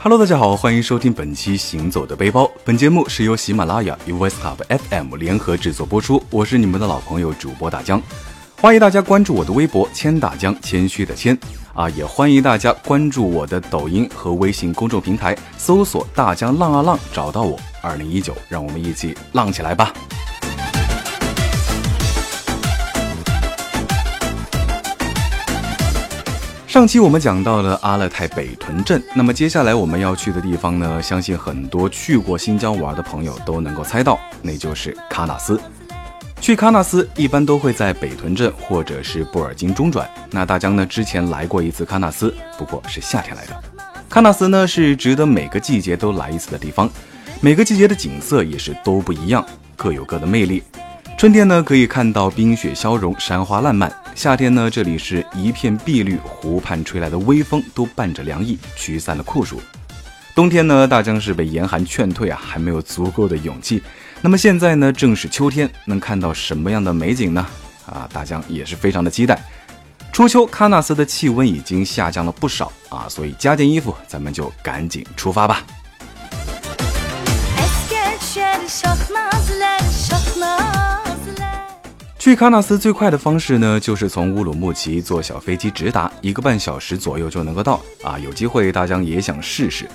Hello，大家好，欢迎收听本期《行走的背包》。本节目是由喜马拉雅与 Voice Club FM 联合制作播出。我是你们的老朋友主播大江，欢迎大家关注我的微博“谦大江”，谦虚的谦啊，也欢迎大家关注我的抖音和微信公众平台，搜索“大江浪啊浪”，找到我。二零一九，让我们一起浪起来吧！上期我们讲到了阿勒泰北屯镇，那么接下来我们要去的地方呢？相信很多去过新疆玩的朋友都能够猜到，那就是喀纳斯。去喀纳斯一般都会在北屯镇或者是布尔津中转。那大江呢之前来过一次喀纳斯，不过是夏天来的。喀纳斯呢是值得每个季节都来一次的地方，每个季节的景色也是都不一样，各有各的魅力。春天呢可以看到冰雪消融，山花烂漫。夏天呢，这里是一片碧绿，湖畔吹来的微风都伴着凉意，驱散了酷暑。冬天呢，大江是被严寒劝退啊，还没有足够的勇气。那么现在呢，正是秋天，能看到什么样的美景呢？啊，大江也是非常的期待。初秋，喀纳斯的气温已经下降了不少啊，所以加件衣服，咱们就赶紧出发吧。去喀纳斯最快的方式呢，就是从乌鲁木齐坐小飞机直达，一个半小时左右就能够到啊。有机会大家也想试试，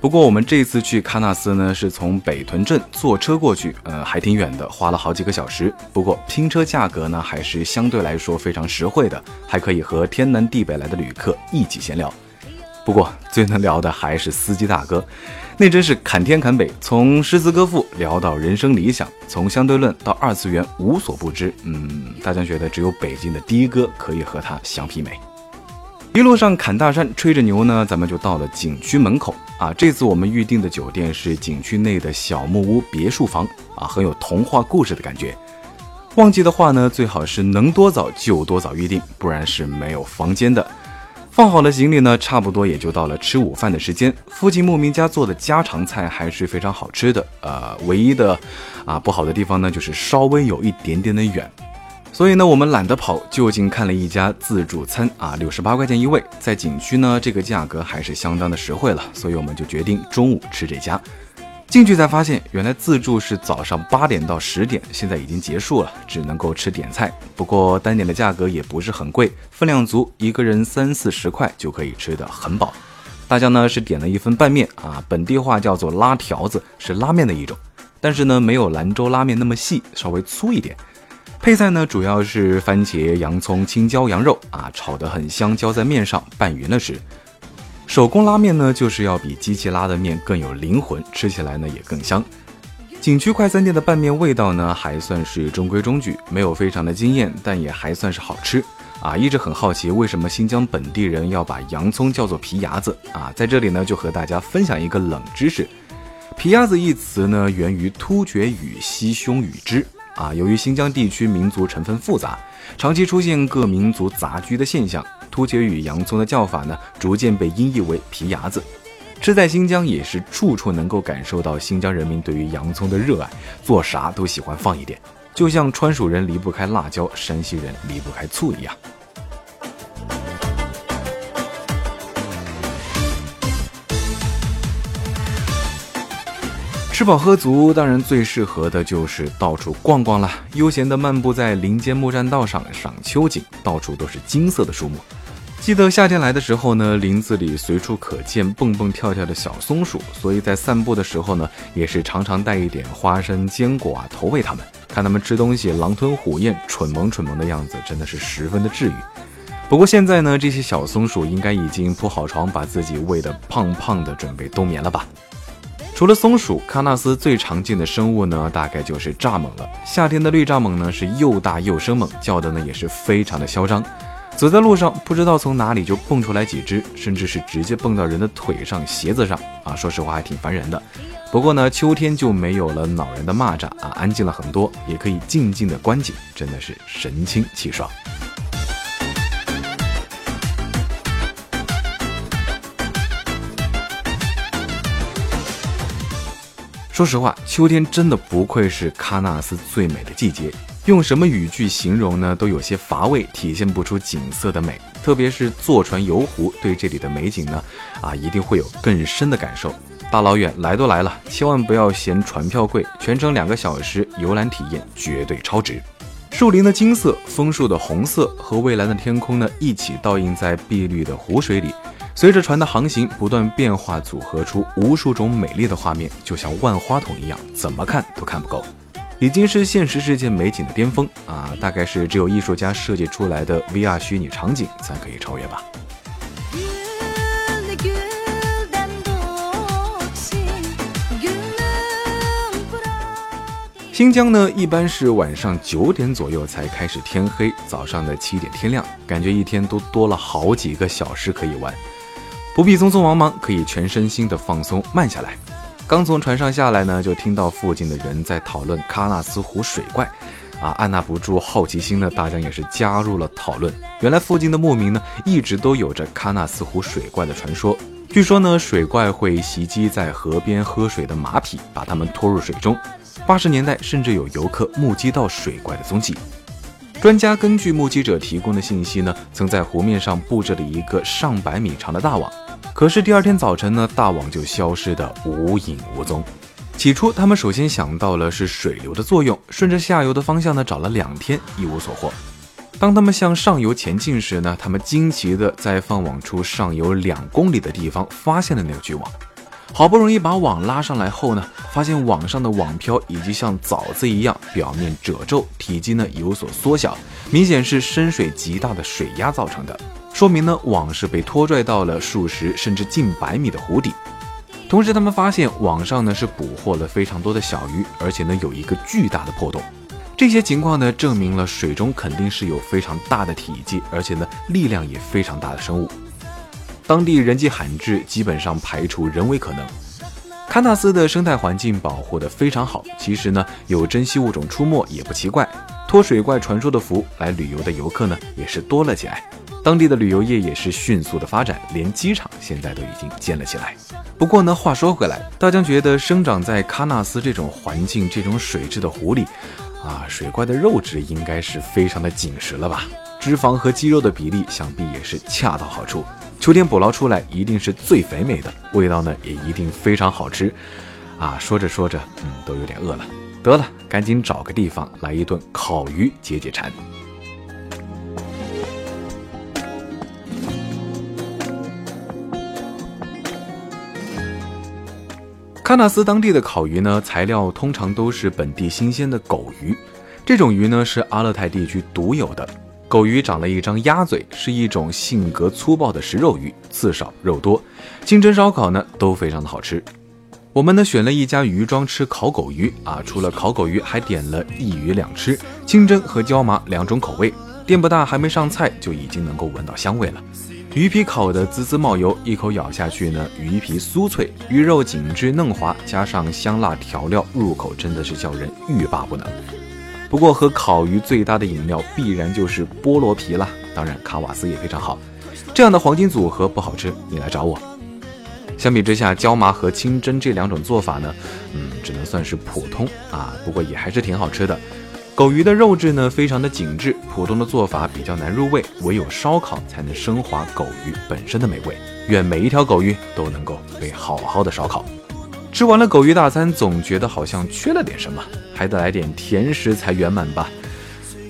不过我们这次去喀纳斯呢，是从北屯镇坐车过去，呃，还挺远的，花了好几个小时。不过拼车价格呢，还是相对来说非常实惠的，还可以和天南地北来的旅客一起闲聊。不过最能聊的还是司机大哥，那真是侃天侃北，从诗词歌赋聊到人生理想，从相对论到二次元无所不知。嗯，大家觉得只有北京的的哥可以和他相媲美。一路上侃大山，吹着牛呢，咱们就到了景区门口啊。这次我们预定的酒店是景区内的小木屋别墅房啊，很有童话故事的感觉。旺季的话呢，最好是能多早就多早预定，不然是没有房间的。放好了行李呢，差不多也就到了吃午饭的时间。附近牧民家做的家常菜还是非常好吃的。呃，唯一的啊不好的地方呢，就是稍微有一点点的远。所以呢，我们懒得跑，就近看了一家自助餐啊，六十八块钱一位，在景区呢，这个价格还是相当的实惠了。所以我们就决定中午吃这家。进去才发现，原来自助是早上八点到十点，现在已经结束了，只能够吃点菜。不过单点的价格也不是很贵，分量足，一个人三四十块就可以吃得很饱。大家呢是点了一份拌面啊，本地话叫做拉条子，是拉面的一种，但是呢没有兰州拉面那么细，稍微粗一点。配菜呢主要是番茄、洋葱、青椒、羊肉啊，炒得很香，浇在面上拌匀了吃。手工拉面呢，就是要比机器拉的面更有灵魂，吃起来呢也更香。景区快餐店的拌面味道呢还算是中规中矩，没有非常的惊艳，但也还算是好吃啊！一直很好奇为什么新疆本地人要把洋葱叫做皮牙子啊？在这里呢就和大家分享一个冷知识：皮牙子一词呢源于突厥语西匈语支啊。由于新疆地区民族成分复杂，长期出现各民族杂居的现象。突厥语洋葱的叫法呢，逐渐被音译为皮牙子。吃在新疆也是处处能够感受到新疆人民对于洋葱的热爱，做啥都喜欢放一点，就像川蜀人离不开辣椒，山西人离不开醋一样。吃饱喝足，当然最适合的就是到处逛逛了，悠闲的漫步在林间木栈道上赏秋景，到处都是金色的树木。记得夏天来的时候呢，林子里随处可见蹦蹦跳跳的小松鼠，所以在散步的时候呢，也是常常带一点花生、坚果啊投喂它们，看它们吃东西狼吞虎咽、蠢萌蠢萌的样子，真的是十分的治愈。不过现在呢，这些小松鼠应该已经铺好床，把自己喂得胖胖的，准备冬眠了吧？除了松鼠，喀纳斯最常见的生物呢，大概就是蚱蜢了。夏天的绿蚱蜢呢，是又大又生猛，叫的呢也是非常的嚣张。走在路上，不知道从哪里就蹦出来几只，甚至是直接蹦到人的腿上、鞋子上啊！说实话，还挺烦人的。不过呢，秋天就没有了恼人的蚂蚱啊，安静了很多，也可以静静的观景，真的是神清气爽。说实话，秋天真的不愧是喀纳斯最美的季节。用什么语句形容呢，都有些乏味，体现不出景色的美。特别是坐船游湖，对这里的美景呢，啊，一定会有更深的感受。大老远来都来了，千万不要嫌船票贵，全程两个小时游览体验绝对超值。树林的金色，枫树的红色和蔚蓝的天空呢，一起倒映在碧绿的湖水里。随着船的航行不断变化，组合出无数种美丽的画面，就像万花筒一样，怎么看都看不够，已经是现实世界美景的巅峰啊！大概是只有艺术家设计出来的 VR 虚拟场景才可以超越吧。新疆呢，一般是晚上九点左右才开始天黑，早上的七点天亮，感觉一天都多了好几个小时可以玩。不必匆匆忙忙，可以全身心的放松慢下来。刚从船上下来呢，就听到附近的人在讨论喀纳斯湖水怪，啊，按捺不住好奇心呢，大家也是加入了讨论。原来附近的牧民呢，一直都有着喀纳斯湖水怪的传说。据说呢，水怪会袭击在河边喝水的马匹，把它们拖入水中。八十年代甚至有游客目击到水怪的踪迹。专家根据目击者提供的信息呢，曾在湖面上布置了一个上百米长的大网。可是第二天早晨呢，大网就消失得无影无踪。起初，他们首先想到了是水流的作用，顺着下游的方向呢找了两天，一无所获。当他们向上游前进时呢，他们惊奇地在放网处上游两公里的地方发现了那个巨网。好不容易把网拉上来后呢，发现网上的网漂已经像枣子一样，表面褶皱，体积呢有所缩小，明显是深水极大的水压造成的。说明呢，网是被拖拽到了数十甚至近百米的湖底。同时，他们发现网上呢是捕获了非常多的小鱼，而且呢有一个巨大的破洞。这些情况呢证明了水中肯定是有非常大的体积，而且呢力量也非常大的生物。当地人迹罕至，基本上排除人为可能。喀纳斯的生态环境保护得非常好，其实呢有珍稀物种出没也不奇怪。托水怪传说的福，来旅游的游客呢也是多了起来。当地的旅游业也是迅速的发展，连机场现在都已经建了起来。不过呢，话说回来，大江觉得生长在喀纳斯这种环境、这种水质的湖里，啊，水怪的肉质应该是非常的紧实了吧？脂肪和肌肉的比例想必也是恰到好处。秋天捕捞出来一定是最肥美的，味道呢也一定非常好吃。啊，说着说着，嗯，都有点饿了。得了，赶紧找个地方来一顿烤鱼解解馋。纳斯当地的烤鱼呢，材料通常都是本地新鲜的狗鱼。这种鱼呢是阿勒泰地区独有的。狗鱼长了一张鸭嘴，是一种性格粗暴的食肉鱼，刺少肉多。清蒸烧烤呢都非常的好吃。我们呢选了一家鱼庄吃烤狗鱼啊，除了烤狗鱼，还点了一鱼两吃，清蒸和椒麻两种口味。店不大，还没上菜就已经能够闻到香味了。鱼皮烤得滋滋冒油，一口咬下去呢，鱼皮酥脆，鱼肉紧致嫩滑，加上香辣调料，入口真的是叫人欲罢不能。不过和烤鱼最搭的饮料必然就是菠萝啤了，当然卡瓦斯也非常好。这样的黄金组合不好吃，你来找我。相比之下，椒麻和清蒸这两种做法呢，嗯，只能算是普通啊，不过也还是挺好吃的。狗鱼的肉质呢，非常的紧致，普通的做法比较难入味，唯有烧烤才能升华狗鱼本身的美味。愿每一条狗鱼都能够被好好的烧烤。吃完了狗鱼大餐，总觉得好像缺了点什么，还得来点甜食才圆满吧。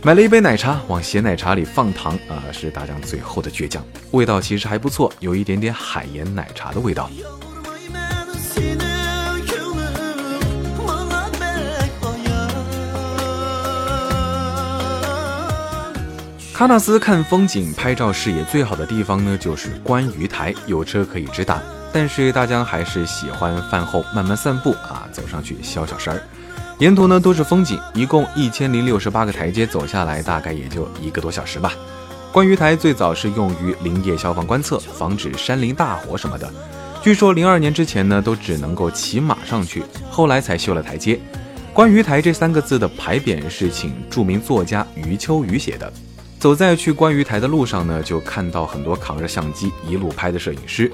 买了一杯奶茶，往咸奶茶里放糖啊，是大江最后的倔强。味道其实还不错，有一点点海盐奶茶的味道。喀纳斯看风景、拍照视野最好的地方呢，就是观鱼台，有车可以直达。但是大家还是喜欢饭后慢慢散步啊，走上去消消食儿。沿途呢都是风景，一共一千零六十八个台阶，走下来大概也就一个多小时吧。观鱼台最早是用于林业消防观测，防止山林大火什么的。据说零二年之前呢，都只能够骑马上去，后来才修了台阶。观鱼台这三个字的牌匾是请著名作家余秋雨写的。走在去观鱼台的路上呢，就看到很多扛着相机一路拍的摄影师。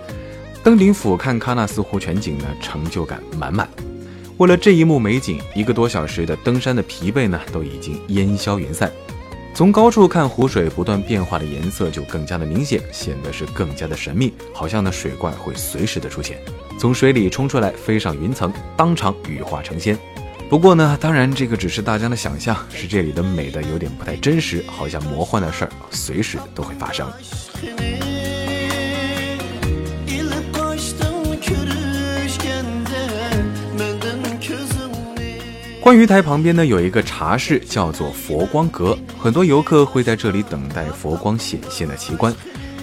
登顶俯瞰喀纳斯湖全景呢，成就感满满。为了这一幕美景，一个多小时的登山的疲惫呢，都已经烟消云散。从高处看湖水不断变化的颜色就更加的明显，显得是更加的神秘，好像呢水怪会随时的出现，从水里冲出来，飞上云层，当场羽化成仙。不过呢，当然这个只是大家的想象，是这里的美的有点不太真实，好像魔幻的事儿随时都会发生。观鱼台旁边呢有一个茶室，叫做佛光阁，很多游客会在这里等待佛光显现的奇观。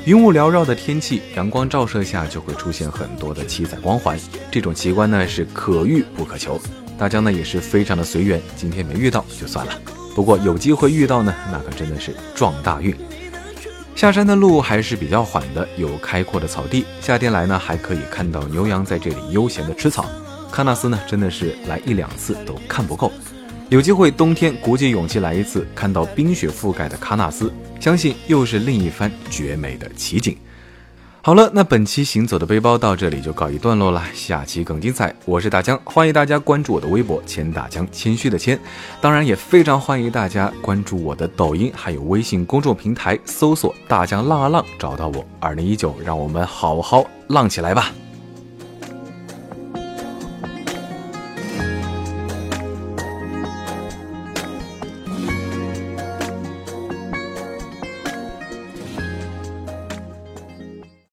云雾缭绕的天气，阳光照射下就会出现很多的七彩光环，这种奇观呢是可遇不可求。大家呢也是非常的随缘，今天没遇到就算了。不过有机会遇到呢，那可真的是撞大运。下山的路还是比较缓的，有开阔的草地，夏天来呢还可以看到牛羊在这里悠闲的吃草。喀纳斯呢，真的是来一两次都看不够。有机会冬天鼓起勇气来一次，看到冰雪覆盖的喀纳斯，相信又是另一番绝美的奇景。好了，那本期行走的背包到这里就告一段落了，下期更精彩。我是大江，欢迎大家关注我的微博“谦大江”，谦虚的谦。当然也非常欢迎大家关注我的抖音，还有微信公众平台，搜索“大江浪啊浪”，找到我。二零一九，让我们好好浪起来吧！